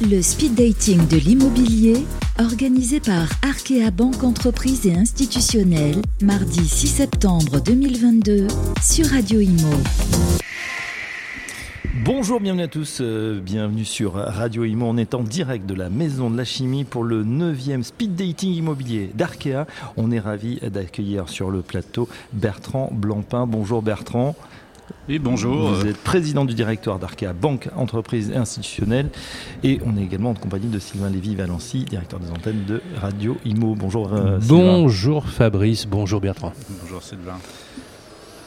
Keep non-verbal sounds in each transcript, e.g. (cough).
Le speed dating de l'immobilier, organisé par Arkea Banque Entreprise et Institutionnelle, mardi 6 septembre 2022, sur Radio Imo. Bonjour, bienvenue à tous, euh, bienvenue sur Radio Imo. On est en direct de la Maison de la Chimie pour le 9e speed dating immobilier d'Arkea. On est ravi d'accueillir sur le plateau Bertrand Blancpain. Bonjour Bertrand. Oui, bonjour. Vous êtes président du directoire d'Arkea Banque, Entreprise et Institutionnelle. Et on est également en compagnie de Sylvain Lévy-Valency, directeur des antennes de Radio Imo. Bonjour euh, Bonjour Fabrice, bonjour Bertrand. Bonjour Sylvain.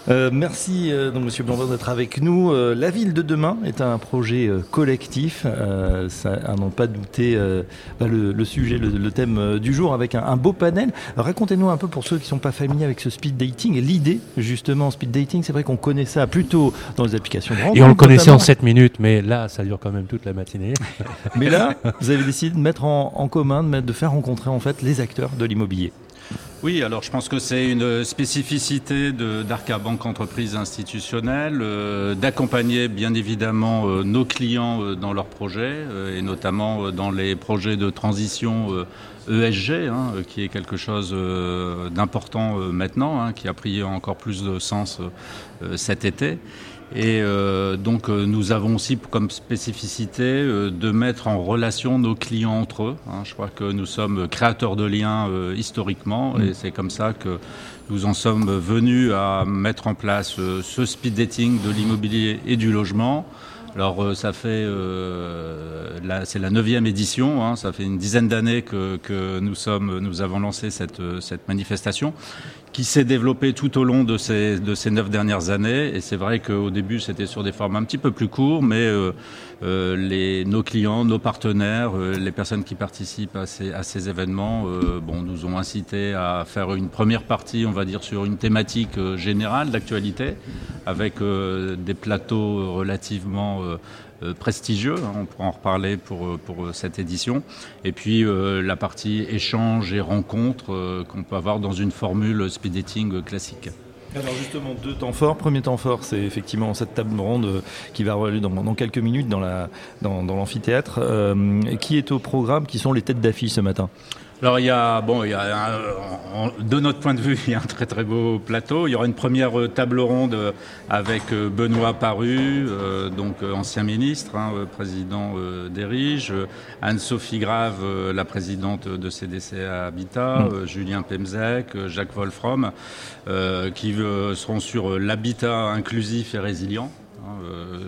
Euh, merci euh, donc Monsieur Blanc d'être avec nous. Euh, la ville de demain est un projet collectif. ça, à n'en pas douter, bah, le, sujet, le, thème du jour avec un, beau panel. Racontez-nous un peu pour ceux qui ne sont pas familiers avec ce speed dating. L'idée justement speed dating, c'est vrai qu'on connaît ça plutôt dans les applications de Et on le connaissait en 7 minutes, mais là, ça dure quand même toute la matinée. (laughs) mais là, vous avez décidé de mettre en, en commun, de, de faire rencontrer en fait les acteurs de l'immobilier. Oui, alors je pense que c'est une spécificité d'Arca Banque Entreprise Institutionnelle euh, d'accompagner bien évidemment euh, nos clients euh, dans leurs projets et notamment dans les projets de transition ESG, e hein, qui est quelque chose d'important maintenant, hein, qui a pris encore plus de sens cet été. Et euh, donc euh, nous avons aussi comme spécificité euh, de mettre en relation nos clients entre eux. Hein. Je crois que nous sommes créateurs de liens historiquement et mm. c'est comme ça que nous en sommes venus à mettre en place ce speed dating de l'immobilier et du logement. Alors ça fait, c'est la neuvième édition, hein. ça fait une dizaine d'années que, que, nous sommes, nous avons lancé cette, cette manifestation qui s'est développé tout au long de ces, de ces neuf dernières années. Et c'est vrai qu'au début, c'était sur des formats un petit peu plus courts, mais euh, euh les, nos clients, nos partenaires, euh, les personnes qui participent à ces, à ces événements, bon, nous ont incité à faire une première partie, on va dire, sur une thématique générale d'actualité, avec des plateaux relativement prestigieux. Hein, on pourra en reparler pour, euh, euh, cette édition. Et puis la partie échange et rencontre qu'on peut avoir dans une formule speed dating classique. Alors justement, deux temps forts. Premier temps fort, c'est effectivement cette table ronde qui va avoir lieu dans, quelques minutes dans l'amphithéâtre. Qui est au programme Qui sont les têtes d'affiche ce matin? Alors il y a, bon, il y a de notre point de vue, il y a un très très beau plateau. Il y aura une première euh, table ronde euh, avec euh, Benoît Paru, donc ancien ministre, hein, président d'Erige, Anne-Sophie Grave, la présidente de CDC Habitat, mmh. Julien Pemzek, Jacques Wolfrom, qui seront sur l'habitat inclusif et résilient.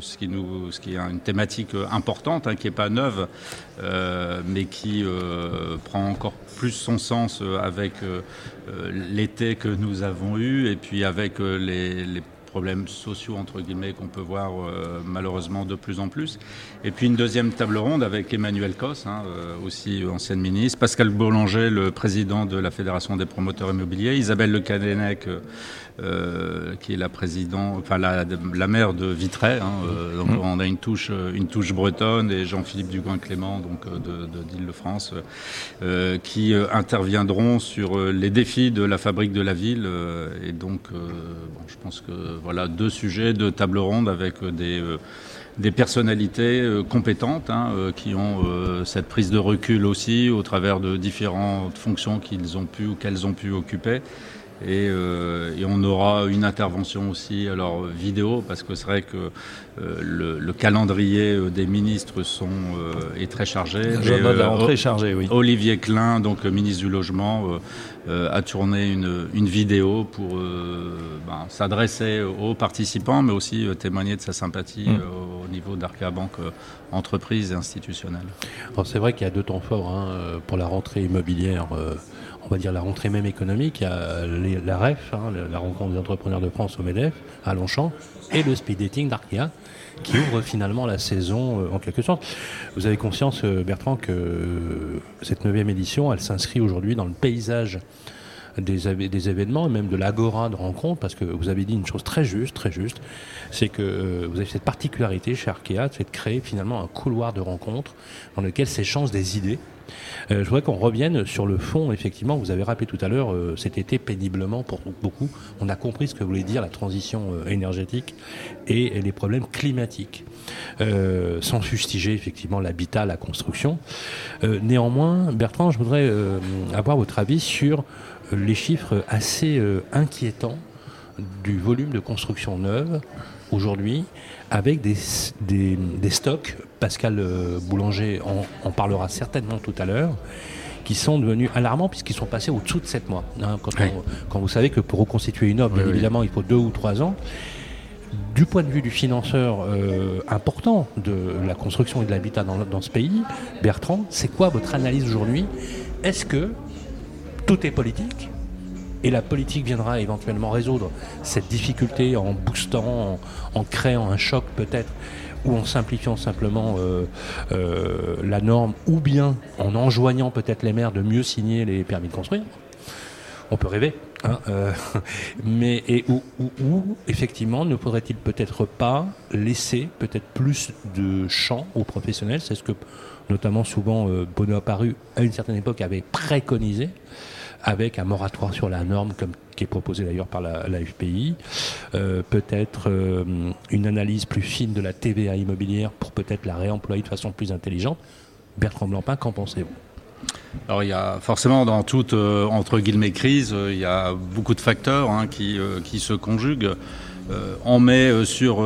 Euh, ce, qui est une thématique importante, hein, qui n'est pas neuve, euh, mais qui euh, prend encore plus son sens avec l'été que nous avons eu et puis avec les, problèmes sociaux entre guillemets qu'on peut voir euh, malheureusement de plus en plus. Et puis une deuxième table ronde avec Emmanuel Cos, hein, euh, aussi ancienne ministre, Pascal Boulanger, le président de la Fédération des promoteurs immobiliers, Isabelle Le Cadenec, euh, qui est la présidente, enfin la, la maire de Vitré. Hein, donc mmh. on a une touche, une touche bretonne et Jean-Philippe Dugoin-Clément, donc de, d'Île-de-France, qui interviendront sur les défis de la fabrique de la ville. et donc, bon, je pense que voilà deux sujets de table ronde avec euh, des, euh, des personnalités euh, compétentes hein, qui ont cette prise de recul aussi au travers de différentes fonctions qu'ils ont pu ou qu'elles ont pu occuper. Et, et, on aura une intervention aussi alors vidéo parce que c'est vrai que le, le, calendrier des ministres sont, est très chargé. La oui. Olivier Klein, donc ministre du logement, euh, a tourné une, une vidéo pour euh, ben, s'adresser aux participants, mais aussi euh, témoigner de sa sympathie mm. Au niveau d'Arca Banque entreprise et institutionnelle. C'est vrai qu'il y a deux temps forts hein, pour la rentrée immobilière on va dire la rentrée même économique, il la REF, hein, la rencontre des entrepreneurs de France au MEDEF, à Longchamp, et le speed dating d'Arkia, qui ouvre finalement la saison euh, en quelque sorte. Vous avez conscience, euh, Bertrand, que euh, cette neuvième édition, elle s'inscrit aujourd'hui dans le paysage des, des, événements et même de l'agora de rencontre, parce que vous avez dit une chose très juste, très juste, c'est que vous avez cette particularité chez Arkea, c'est de créer finalement un couloir de rencontre dans lequel s'échangent des idées je voudrais qu'on revienne sur le fond, effectivement, vous avez rappelé tout à l'heure, cet été péniblement pour beaucoup, on a compris ce que voulait dire la transition énergétique et les problèmes climatiques. Euh, sans fustiger effectivement l'habitat, la construction. Euh, néanmoins, Bertrand, je voudrais euh, avoir votre avis sur les chiffres assez inquiétants du volume de construction neuve aujourd'hui, avec des, des, stocks, Pascal Boulanger en, parlera certainement tout à l'heure, qui sont devenus alarmants puisqu'ils sont passés au-dessous de 7 mois. Hein, quand, vous savez que pour reconstituer une offre, bien évidemment, il faut 2 ou 3 ans. Du point de vue du financeur euh, important de la construction et de l'habitat dans, ce pays, Bertrand, c'est quoi votre analyse aujourd'hui? Est-ce que tout est politique et la politique viendra éventuellement résoudre cette difficulté en boostant, en, créant un choc peut-être, ou en simplifiant simplement euh, euh, la norme, ou bien en enjoignant peut-être les maires de mieux signer les permis de construire On peut rêver. Hein, euh, (laughs) mais et où, effectivement ne faudrait-il peut-être pas laisser peut-être plus de champ aux professionnels? C'est ce que notamment souvent Bono apparu à une certaine époque avait préconisé avec un moratoire sur la norme comme qui est proposé d'ailleurs par la, FPI, euh, peut-être une analyse plus fine de la TVA immobilière pour peut-être la réemployer de façon plus intelligente. Bertrand Blancpain, qu'en pensez-vous? Alors il y a forcément dans toute euh, entre guillemets crise, euh, il y a beaucoup de facteurs hein, qui, euh, qui se conjuguent. On met sur,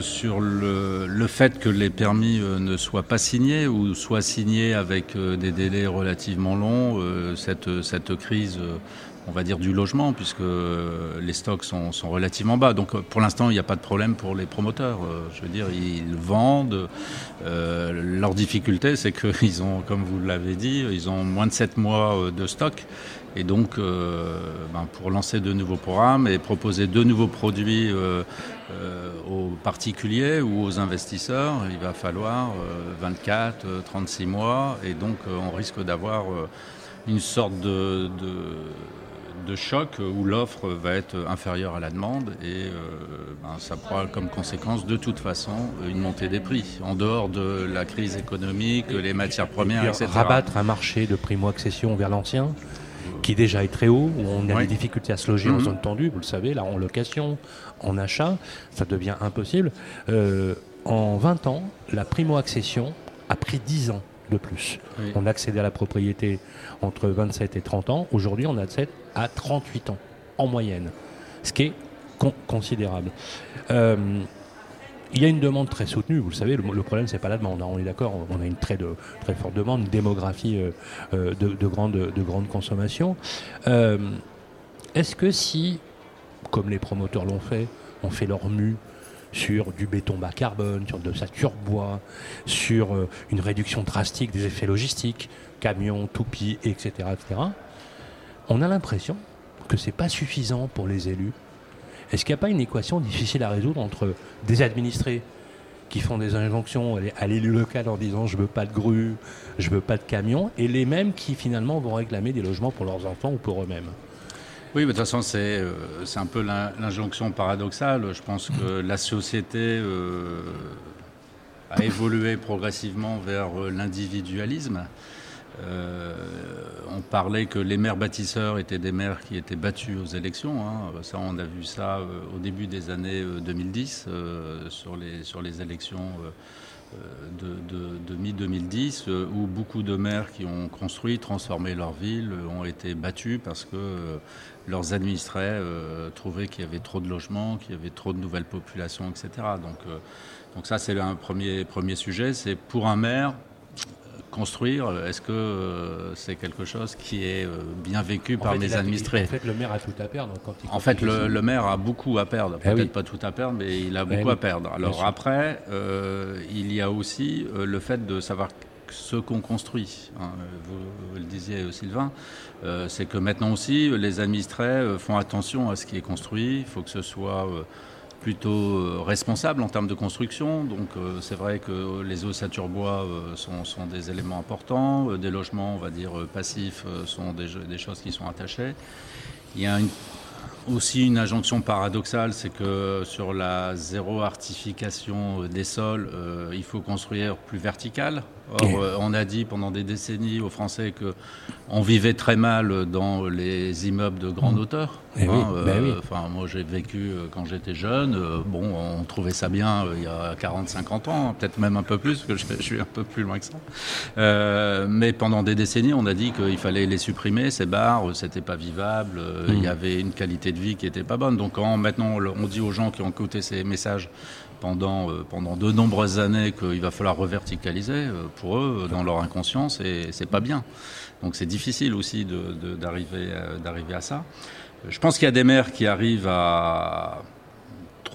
sur le, le, fait que les permis ne soient pas signés ou soient signés avec des délais relativement longs. cette, cette crise on va dire, du logement, puisque les stocks sont, relativement bas. Donc pour l'instant, il n'y a pas de problème pour les promoteurs. Euh, je veux dire, ils vendent. Euh, leur difficulté, c'est qu'ils (laughs) ont, comme vous l'avez dit, ils ont moins de 7 mois euh, de stock. Et donc, ben, pour lancer de nouveaux programmes et proposer de nouveaux produits aux particuliers ou aux investisseurs, il va falloir 24, 36 mois. Et donc, on risque d'avoir une sorte de de choc où l'offre va être inférieure à la demande et euh, ben, ça pourra comme conséquence de toute façon une montée des prix. En dehors de la crise économique, les matières premières, etc. Rabattre un marché de primo-accession vers l'ancien qui déjà est très haut, où on a des difficultés à se loger en mhm. zone tendue, vous le savez, là en location, en achat, ça devient impossible. Euh, en 20 ans, la primo-accession a pris 10 ans de plus. On accédait à la propriété entre 27 et 30 ans. Aujourd'hui, on accède à 38 ans en moyenne, ce qui est considérable. Euh, il y a une demande très soutenue, vous le savez, le, problème c'est pas la demande, hein. on est d'accord, on a une très, très forte demande, une démographie euh, euh, de, de, grande, de grande consommation. Est-ce que si, comme les promoteurs l'ont fait, on fait leur mue sur du béton bas carbone, sur de sature bois, sur euh, une réduction drastique des effets logistiques, camions, toupies, etc., etc. On a l'impression que c'est pas suffisant pour les élus. Est-ce qu'il n'y a pas une équation difficile à résoudre entre des administrés qui font des injonctions à l'élu local en disant je veux pas de grue, je veux pas de camions, et les mêmes qui finalement vont réclamer des logements pour leurs enfants ou pour eux-mêmes? Oui, mais de toute façon, c'est euh, un peu l'injonction paradoxale. Je pense que la société euh, a évolué progressivement vers euh, on parlait que les maires bâtisseurs étaient des maires qui étaient battus aux élections. Hein. Ça, on a vu ça au début des années 2010 sur, les, sur les élections de, mi-2010, où beaucoup de maires qui ont construit, transformé leur ville, ont été battus parce que leurs administrés euh, trouvaient qu'il y avait trop de logements, qu'il y avait trop de nouvelles populations, etc. Donc, euh, donc ça, c'est un premier, premier sujet. C'est pour un maire, construire, est-ce que euh, c'est quelque chose qui est bien vécu par les administrés? En fait, le maire a tout à perdre. en fait, le, maire a beaucoup à perdre. Eh Peut-être pas tout à perdre, mais il a eh beaucoup à perdre. Alors après, il y a aussi le fait de savoir ce qu'on construit. Hein. Vous, le disiez, Sylvain, euh, c'est que maintenant aussi, les administrés euh, font attention à ce qui est construit. Il faut que ce soit euh, plutôt responsable en termes de construction. Donc c'est vrai que les ossature bois sont, sont, des éléments importants. des logements, on va dire, passifs sont des, choses qui sont attachées. Il y a aussi une injonction paradoxale, c'est que sur la zéro artification des sols, il faut construire plus vertical Or, euh, on a dit pendant des décennies aux Français que on vivait très mal dans les immeubles de grande hauteur. Eh hein, ben euh, enfin, moi, j'ai vécu euh, quand j'étais jeune. bon, on trouvait ça bien il y a 40-50 ans, peut-être même un peu plus, parce que je, suis un peu plus loin que ça. mais pendant des décennies, on a dit qu'il fallait les supprimer, ces bars, c'était pas vivable, il y mmh. avait une qualité de vie qui était pas bonne. Donc, quand maintenant on dit aux gens qui ont écouté ces messages pendant, euh, pendant de nombreuses années qu'il va falloir reverticaliser, euh, pour eux, dans leur inconscience, et c'est pas bien. Donc c'est difficile aussi d'arriver de, à ça. Je pense qu'il y a des maires qui arrivent à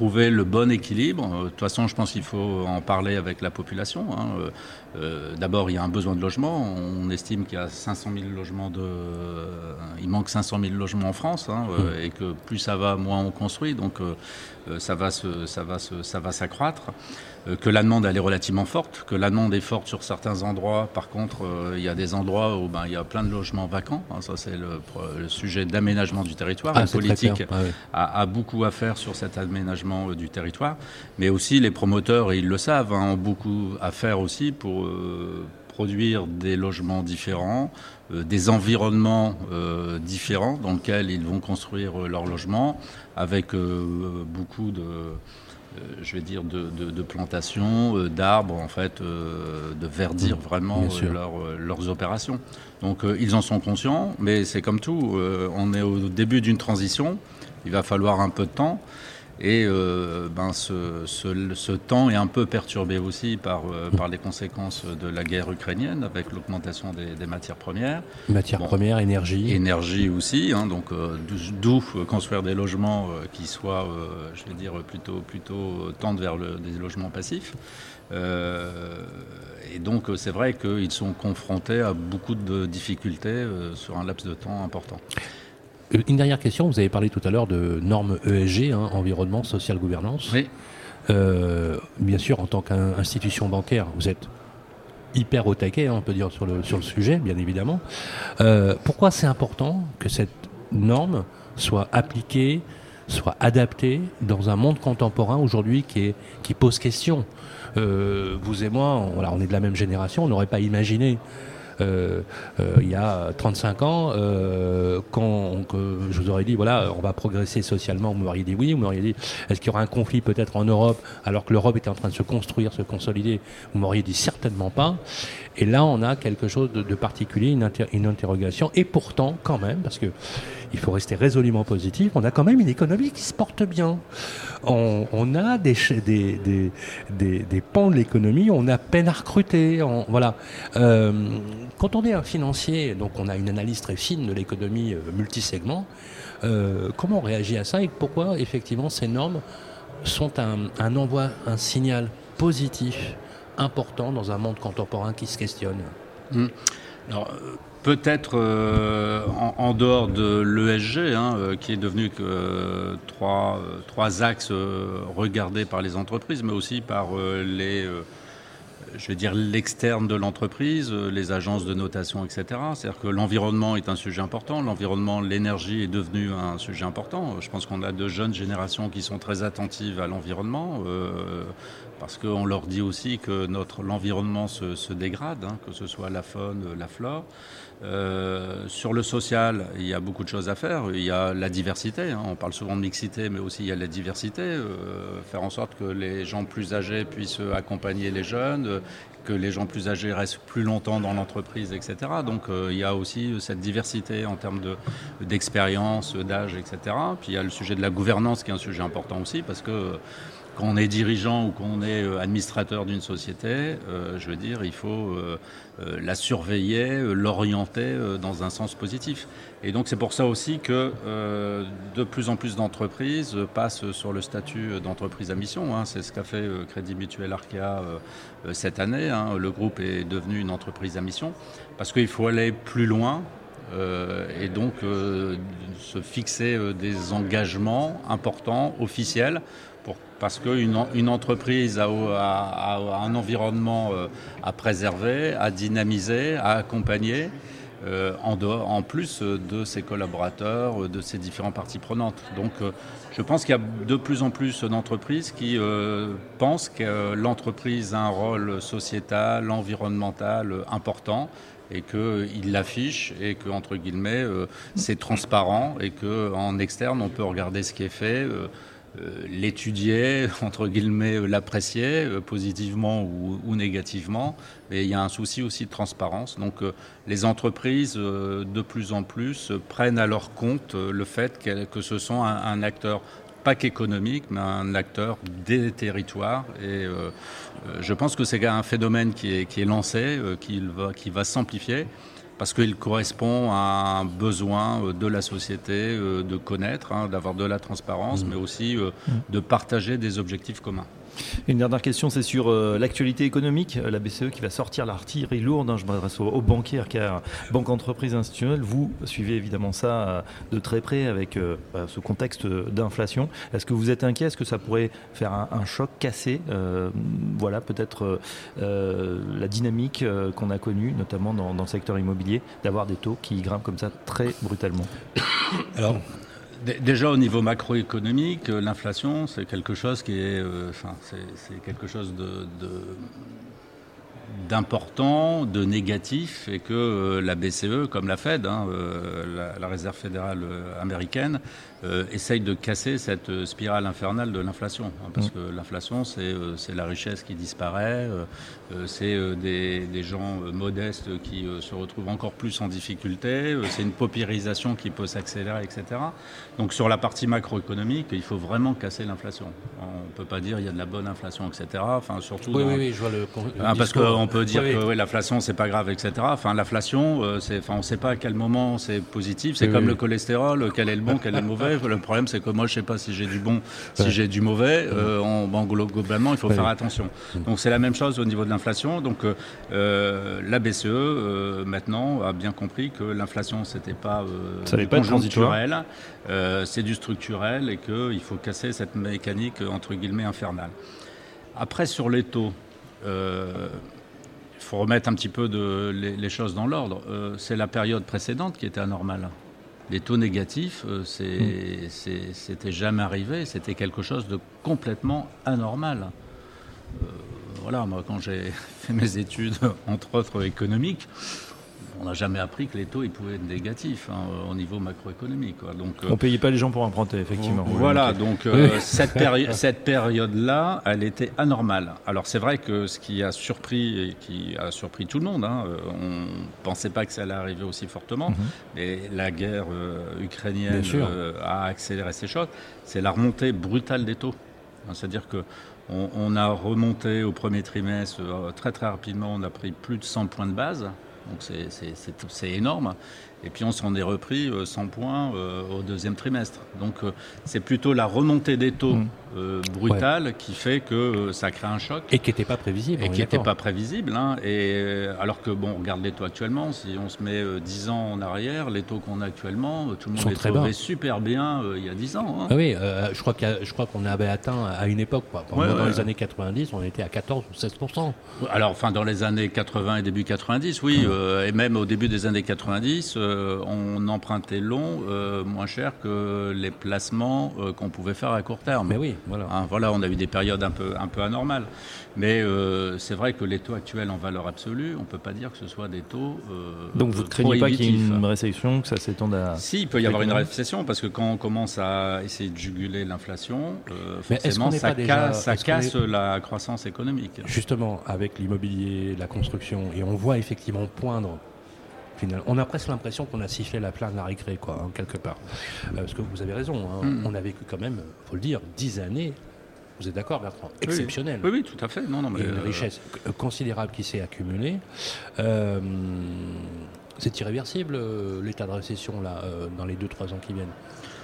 trouver le bon équilibre. De toute façon, je pense qu'il faut en parler avec la population. Hein. Euh, d'abord, il y a un besoin de logement. On estime qu'il y a 500 000 logements de, il manque 500 000 logements en France, hein, mmh. et que plus ça va, moins on construit. Donc euh, ça va se, ça va se, ça va s'accroître. Euh, que la demande elle est relativement forte, que la demande est forte sur certains endroits. Par contre, euh, il y a des endroits où ben, il y a plein de logements vacants. Hein, ça c'est le, sujet d'aménagement du territoire. Ah, la politique a, beaucoup à faire sur cet aménagement du territoire, mais aussi les promoteurs, et ils le savent, hein, ont beaucoup à faire aussi pour produire des logements différents, euh, des environnements euh, différents dans lesquels ils vont construire euh, leurs logements, avec beaucoup de, je vais dire, de, plantations, d'arbres, en fait, de verdir mmh, vraiment leurs opérations. Donc ils en sont conscients, mais c'est comme tout, on est au début d'une transition, il va falloir un peu de temps. Et euh, ben ce, ce, temps est un peu perturbé aussi par, euh, par les conséquences de la guerre ukrainienne, avec l'augmentation des, matières premières. Matières premières, énergie. Énergie aussi, hein, donc euh, d'où construire des logements qui soient, je vais dire, plutôt, plutôt tendent vers le, des logements passifs. et donc c'est vrai qu'ils sont confrontés à beaucoup de difficultés sur un laps de temps important. Euh, une dernière question, vous avez parlé tout à l'heure de normes ESG, hein, environnement, social, gouvernance. Oui. Euh, bien sûr, en tant qu'institution bancaire, vous êtes hyper au taquet, hein, on peut dire, sur le, sur le sujet, bien évidemment. Euh, pourquoi c'est important que cette norme soit appliquée, soit adaptée dans un monde contemporain aujourd'hui qui, qui pose question? Vous et moi, on est de la même génération, on n'aurait pas imaginé il y a 35 ans, euh, quand je vous aurais dit, voilà, on va progresser socialement, vous m'auriez dit oui, vous m'auriez dit, est-ce qu'il y aura un conflit peut-être en Europe, alors que l'Europe était en train de se construire, se consolider, vous m'auriez dit certainement pas. Et là, on a quelque chose de, particulier, une, interrogation, et pourtant, quand même, parce que il faut rester résolument positif, on a quand même une économie qui se porte bien. On, a des, des, des, pans de l'économie, on a peine à recruter. voilà. Euh, quand on est un financier, donc on a une analyse très fine de l'économie euh, multisegment, euh, comment on réagit à ça et pourquoi effectivement ces normes sont un, envoi, un signal positif important dans un monde contemporain qui se questionne mmh. Alors, peut-être euh, en, dehors de l'ESG, hein, euh, qui est devenu que euh, trois, trois, axes regardés par les entreprises, mais aussi par les, je dire l'externe de l'entreprise, les agences de notation, etc. C'est-à-dire que l'environnement est un sujet important. L'environnement, l'énergie est devenu un sujet important. Je pense qu'on a de jeunes générations qui sont très attentives à l'environnement parce qu'on leur dit aussi que notre l'environnement se, dégrade, hein, que ce soit la faune, la flore. Euh, sur le social, il y a beaucoup de choses à faire. Il y a la diversité. Hein. On parle souvent de mixité, mais aussi il y a la diversité. Euh, faire en sorte que les gens plus âgés puissent accompagner les jeunes, que les gens plus âgés restent plus longtemps dans l'entreprise, etc. Donc euh, il y a aussi cette diversité en termes d'expérience, d'âge, etc. Puis il y a le sujet de la gouvernance qui est un sujet important aussi, parce que quand on est dirigeant ou qu'on est euh, administrateur d'une société, euh, je veux dire, il faut euh, la surveiller, l'orienter dans un sens positif. Et donc c'est pour ça aussi que de plus en plus d'entreprises passent sur le statut d'entreprise à mission. Hein. C'est ce qu'a fait Crédit Mutuel Arkea cette année. Hein. Le groupe est devenu une entreprise à mission parce qu'il faut aller plus loin. et donc se fixer des engagements importants, officiels, parce qu'une une entreprise a, un environnement euh, à préserver, à dynamiser, à accompagner. En, dehors, en plus de ses collaborateurs, de ses différentes parties prenantes. Donc je pense qu'il y a de plus en plus d'entreprises qui pensent que l'entreprise a un rôle sociétal, environnemental important et qu'il l'affiche et que entre guillemets c'est transparent et qu'en externe on peut regarder ce qui est fait euh, l'étudier, (laughs) entre guillemets, euh, l'apprécier, euh, positivement ou, négativement. Mais il y a un souci aussi de transparence. Donc les entreprises, de plus en plus, prennent à leur compte le fait que, ce sont un, acteur pas qu'économique, mais un acteur des territoires. Et je pense que c'est un phénomène qui est, qui est lancé, qui, va, qui va s'amplifier parce qu'il correspond à un besoin euh, de la société euh, de connaître, hein, d'avoir de la transparence, mmh. mais aussi euh, mmh. de partager des objectifs communs. Une dernière question, c'est sur euh, l'actualité économique. La BCE qui va sortir l'artillerie lourde. Hein, je m'adresse aux, banquiers, car Banque Entreprise Institutionnelle. Vous suivez évidemment ça euh, de très près avec euh, bah, ce contexte d'inflation. Est-ce que vous êtes inquiet? Est-ce que ça pourrait faire un, choc cassé Voilà, peut-être la dynamique qu'on a connue, notamment dans, dans, le secteur immobilier, d'avoir des taux qui grimpent comme ça très brutalement? Alors, Déjà au niveau macroéconomique, euh, l'inflation, c'est quelque chose qui est, euh, enfin, c'est quelque chose de, d'important, de négatif, et que euh, la BCE, comme la Fed, hein, la, Réserve fédérale américaine, euh, essaye de casser cette euh, spirale infernale de l'inflation. Hein, parce mm. que l'inflation, euh, c'est la richesse qui disparaît, c'est des, des, gens modestes qui se retrouvent encore plus en difficulté, c'est une paupérisation qui peut s'accélérer, etc. Donc sur la partie macroéconomique, il faut vraiment casser l'inflation. On ne peut pas dire il y a de la bonne inflation, etc. Enfin, surtout oui, oui, oui, je vois le. Hein, parce qu'on peut dire que ouais, l'inflation, c'est pas grave, etc. Enfin, l'inflation, enfin, on ne sait pas à quel moment c'est positif. C'est comme le cholestérol, quel est le bon, quel est le mauvais. Le problème, c'est que moi, je sais pas si j'ai du bon, si j'ai du mauvais. Euh, globalement, il faut faire attention. Donc, c'est la même chose au niveau de l'inflation. Donc, euh, euh, la BCE, maintenant, a bien compris que l'inflation, c'était pas, du conjoncturel, c'est du structurel et qu'il faut casser cette mécanique, entre guillemets, infernale. Après, sur les taux, il faut remettre un petit peu de, les, les choses dans l'ordre. c'est la période précédente qui était anormale les taux négatifs, euh, hmm. c'était jamais arrivé, c'était quelque chose de complètement anormal. Euh, voilà, moi quand j'ai (laughs) fait mes études, (laughs) entre autres économiques, on n'a jamais appris que les taux ils pouvaient être négatifs hein, au niveau macroéconomique. Donc, on ne payait pas les gens pour emprunter, effectivement. Voilà, donc euh, cette, (laughs) cette période-là, elle était anormale. Alors c'est vrai que ce qui a surpris et qui a surpris tout le monde, hein, euh, on ne pensait pas que ça allait arriver aussi fortement, mhm. mais la guerre euh, ukrainienne a accéléré ces choses, c'est la remontée brutale des taux. C'est-à-dire que on, a remonté au premier trimestre très très rapidement, on a pris plus de 100 points de base. Donc c'est énorme. Et puis on s'en est repris 100 points au deuxième trimestre. Donc c'est plutôt la remontée des taux mmh. Euh, brutal qui fait que euh, ça crée un choc. Et qui n'était pas prévisible. Et qui n'était pas prévisible. Hein. et, euh, alors que, bon, on regarde les taux actuellement, si on se met 10 ans en arrière, les taux qu'on a actuellement, tout le monde les trouvait super bien il y a 10 ans. Hein. Ah oui, je crois je crois qu'on avait atteint à une époque, quoi. dans les années 90, on était à 14 ou 16 Alors, enfin, dans les années 80 et début 90, oui, hum. et même au début des années 90, on empruntait long moins cher que les placements qu'on pouvait faire à court terme. Mais oui. Voilà. Hein, voilà, on a eu des périodes un peu, un peu anormales. Mais euh, c'est vrai que les taux actuels en valeur absolue, on ne peut pas dire que ce soit des taux. Euh, Donc vous ne craignez pas qu'il y ait une récession, que ça s'étende à. Si, il peut y avoir une récession, parce que quand on commence à essayer de juguler l'inflation, euh, forcément, ça casse la croissance économique. Justement, avec l'immobilier, la construction, et on voit effectivement poindre on a presque l'impression qu'on a sifflé la plaine à récré, quoi, en quelque part. Euh, parce que vous avez raison, hein. hmm. on a vécu quand même, faut le dire, dix années vous êtes d'accord, Bertrand? Exceptionnel. Oui, oui, tout à fait. Non, non, mais une euh, richesse considérable qui s'est accumulée. Euh, c'est irréversible, l'état de récession, là, dans les 2-3 ans qui viennent?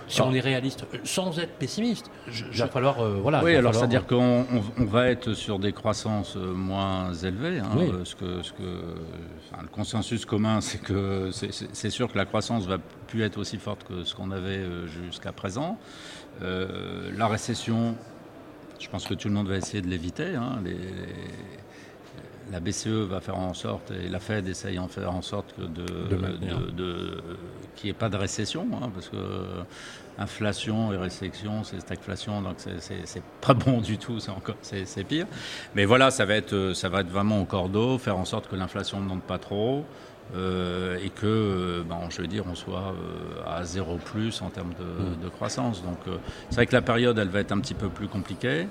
Si on est réaliste, sans être pessimiste, il va falloir. voilà, oui, alors c'est-à-dire qu'on va être sur des croissances moins élevées. Hein, ce que, ce que, le consensus commun, (laughs) c'est que c'est sûr que la croissance va plus être aussi forte que ce qu'on avait euh, jusqu'à présent. Euh, la récession, je pense que tout le monde va essayer de l'éviter. Hein, la BCE va faire en sorte, et la Fed essaye en faire en sorte que de, qu'il n'y ait pas de récession, hein, parce que inflation et récession, c'est stagflation, donc c'est pas bon du tout, c'est encore c'est pire. Mais voilà, ça va être ça va être vraiment au cordeau, faire en sorte que l'inflation ne monte pas trop. Euh, et que, ben, je veux dire, on soit euh, à zéro plus en termes de, mm. croissance. Donc, euh, c'est vrai que la période, elle va être un petit peu plus compliquée.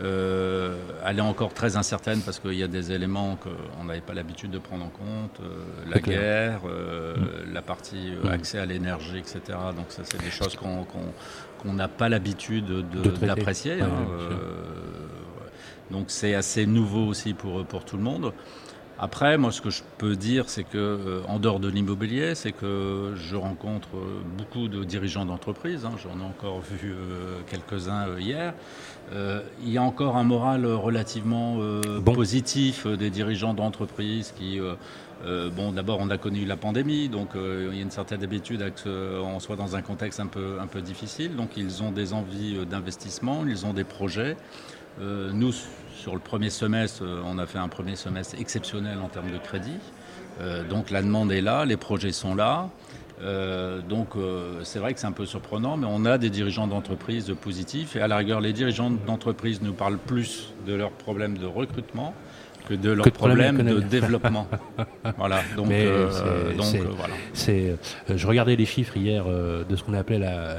Elle est encore très incertaine parce qu'il y a des éléments qu'on n'avait pas l'habitude de prendre en compte, la guerre, mm. la partie mm. accès à l'énergie, etc. Donc ça, c'est des choses qu'on n'a pas l'habitude d'apprécier. Hein, donc c'est assez nouveau aussi pour, pour tout le monde. Après, moi, ce que je peux dire, c'est que euh, en dehors de l'immobilier, c'est que je rencontre euh, beaucoup de dirigeants d'entreprise. Hein, J'en ai encore (laughs) vu euh, quelques-uns hier. il y a encore un moral relativement positif des dirigeants d'entreprise qui bon, d'abord, on a connu la pandémie, donc il y a une certaine habitude à qu'on soit dans un contexte un peu, un peu difficile. Donc, ils ont des envies d'investissement, ils ont des projets. Nous, sur le premier semestre, euh, on a fait un premier semestre exceptionnel en termes de crédit. Euh, donc la demande est là, les projets sont là. Euh, donc c'est vrai que c'est un peu surprenant, mais on a des dirigeants d'entreprise positifs. Et à la rigueur, les dirigeants d'entreprise nous parlent plus de leurs problèmes de recrutement que de leurs problèmes de développement. (laughs) voilà. Donc, voilà. je regardais les chiffres hier de ce qu'on appelait la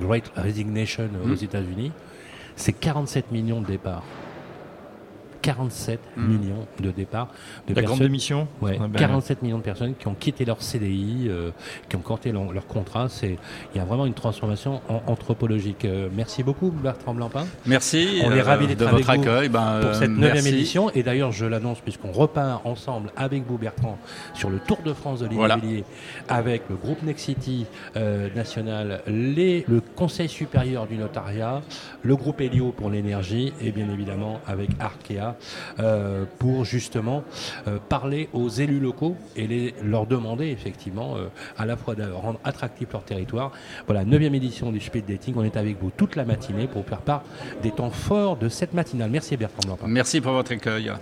Great Resignation aux hmm. États-Unis. C'est 47 millions de départs. 47 hmm. millions de départs de La grande démission ouais, 47 millions de personnes qui ont quitté leur CDI, euh, qui ont corté leur, contrat. Il y a vraiment une transformation anthropologique. Euh, merci beaucoup, Bertrand Blampin. Merci. On est ravis d'être avec votre accueil. Ben, pour cette neuvième édition. Et d'ailleurs, je l'annonce puisqu'on repart ensemble avec vous, Bertrand, sur le Tour de France de l'immobilier avec le groupe Nexity euh, National, les, le Conseil supérieur du notariat, le groupe Helio pour l'énergie et bien évidemment avec Arkea euh, pour justement euh, parler aux élus locaux et les, leur demander effectivement euh, à la fois de rendre attractif leur territoire. Voilà, 9 édition du Speed Dating. On est avec vous toute la matinée pour faire part des temps forts de cette matinale. Merci Bertrand Blanc. Merci pour votre accueil.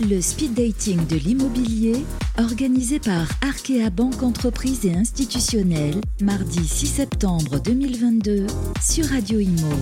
Le speed dating de l'immobilier, organisé par Arkea Banque Entreprise et Institutionnelle, mardi 6 septembre 2022 sur Radio Imo.